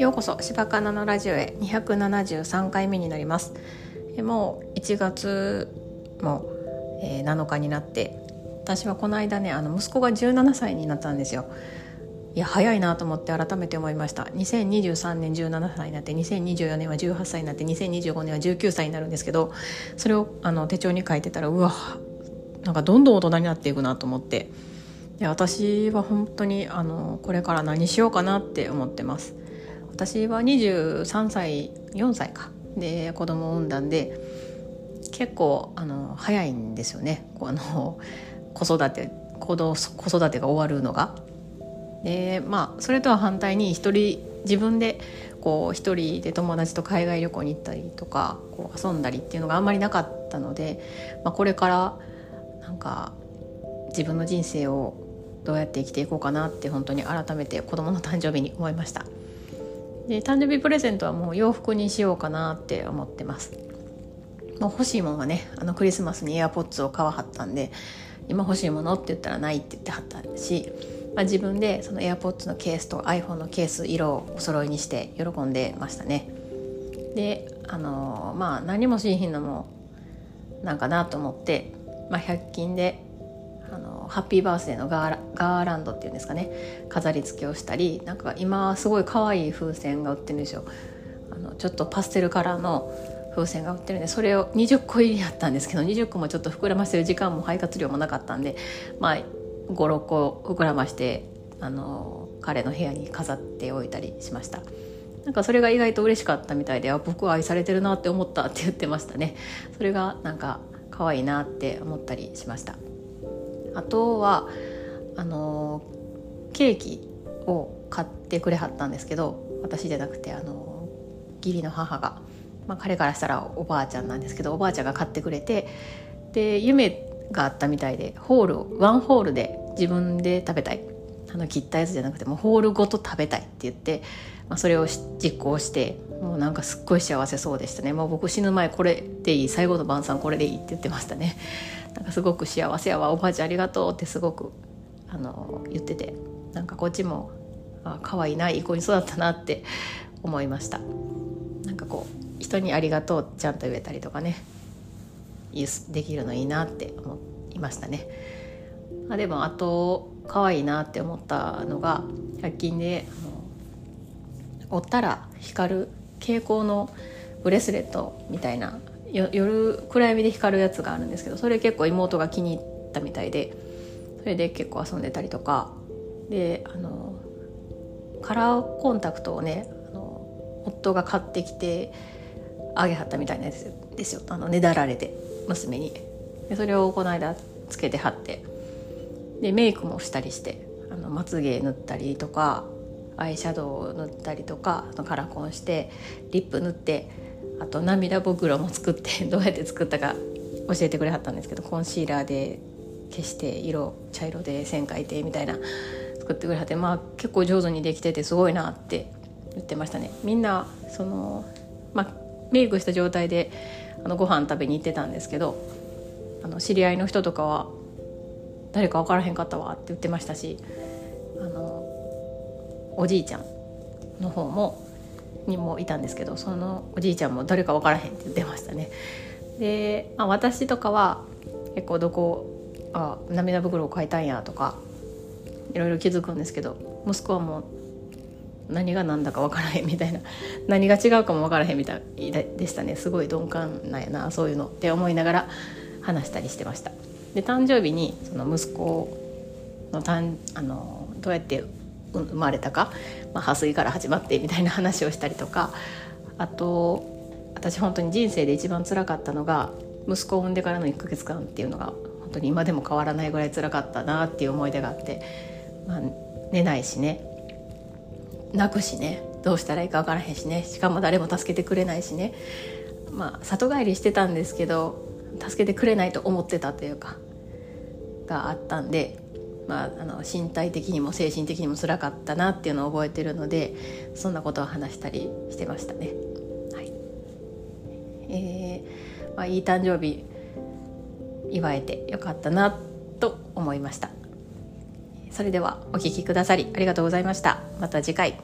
ようこそ柴かなのラジオへ。273回目になります。もう1月も、えー、7日になって。私はこの間ねあの息子が17歳になったんですよ。いや早いなと思って改めて思いました。2023年17歳になって2024年は18歳になって2025年は19歳になるんですけどそれをあの手帳に書いてたらうわなんかどんどん大人になっていくなと思って。で私は本当にあのこれから何しようかなって思ってます。私は23歳4歳か。で子供を産んだんで結構あの早いんですよね。あの子育て子子育てが終わるのが。でまあそれとは反対に一人自分でこう一人で友達と海外旅行に行ったりとかこう遊んだりっていうのがあんまりなかったので、まあ、これからなんか自分の人生をどうやって生きていこうかなって本当に改めて子供の誕生日に思いました。で誕生日プレゼントはもう洋服にしようかなって思ってます。もう欲しいものはねあのクリスマスにエアポッツを買わはったんで今欲しいものって言ったらないって言ってはったし、まあ、自分でその AirPods のケースと iPhone のケース色をお揃いにして喜んでましたね。であのまあ何もしいひんのもなんかなと思って、まあ、100均でハッピーバースデーのガーランドっていうんですかね。飾り付けをしたりなんか今すごい可愛い風船が売ってるんですよ。あのちょっとパステルカラーの風船が売ってるんでそれを20個入りやったんですけど20個もちょっと膨らませる時間も配達料もなかったんでまあ56個膨らましてあの彼の部屋に飾っておいたりしました。なんかそれが意外と嬉しかったみたいであ僕は愛されてるなって思ったって言ってましたね。それがなんか可愛いなって思ったりしました。あとはあのケーキを買ってくれはったんですけど私じゃなくてあの義理の母がまあ、彼からしたらおばあちゃんなんですけどおばあちゃんが買ってくれてで夢があったみたいでホールをワンホールで自分で食べたい。あの切ったやつじゃなくてもうホールごと食べたいって言って、まあ、それを実行してもうなんかすっごい幸せそうでしたね。もう僕死ぬ前これでいい最後の晩餐これでいいって言ってましたね。なんかすごく幸せやわおばあちゃんありがとうってすごくあの言っててなんかこっちもあ可愛いないい子に育ったなって思いましたなんかこう人にありがとうちゃんと言えたりとかねできるのいいなって思いましたね。あでもあと可愛いなって思ったのが100均で折ったら光る蛍光のブレスレットみたいな夜暗闇で光るやつがあるんですけどそれ結構妹が気に入ったみたいでそれで結構遊んでたりとかであのカラーコンタクトをねあの夫が買ってきてあげはったみたいなやつですよ。あのねだられて娘に。でそれをこの間つけてはって。でメイクもしたりしてあのまつげ塗ったりとかアイシャドウを塗ったりとかカラコンしてリップ塗ってあと涙袋も作ってどうやって作ったか教えてくれはったんですけどコンシーラーで消して色茶色で線描いてみたいな作ってくれはってまあ結構上手にできててすごいなって言ってましたね。みんなそのまあメイクした状態であのご飯食べに行ってたんですけどあの知り合いの人とかは誰か分からへんかったわって言ってましたしあのおじいちゃんの方もにもいたんですけどそのおじいちゃんも誰か分からへんって言ってましたね。で、まあ、私とかは結構どこあ涙袋を買いたんやとかいろいろ気づくんですけど息子はもう何が何だか分からへんみたいな 何が違うかも分からへんみたいでしたねすごい鈍感なんやなそういうのって思いながら話したりしてましたで誕生日にその息子のたんあのどうやって生まれたか、まあ、破水から始まってみたいな話をしたりとかあと私本当に人生で一番辛かったのが息子を産んでからの1ヶ月間っていうのが本当に今でも変わらないぐらい辛かったなっていう思い出があって、まあ、寝ないしね泣くしねどうしたらいいか分からへんしねしかも誰も助けてくれないしねまあ里帰りしてたんですけど助けてくれないと思ってたというかがあったんで、まあ、あの身体的にも精神的にも辛かったなっていうのを覚えてるのでそんなことを話したりしてましたね。はいえーまあ、いい誕生日祝えてよかったなと思いました。それではお聴きくださりありがとうございましたまた次回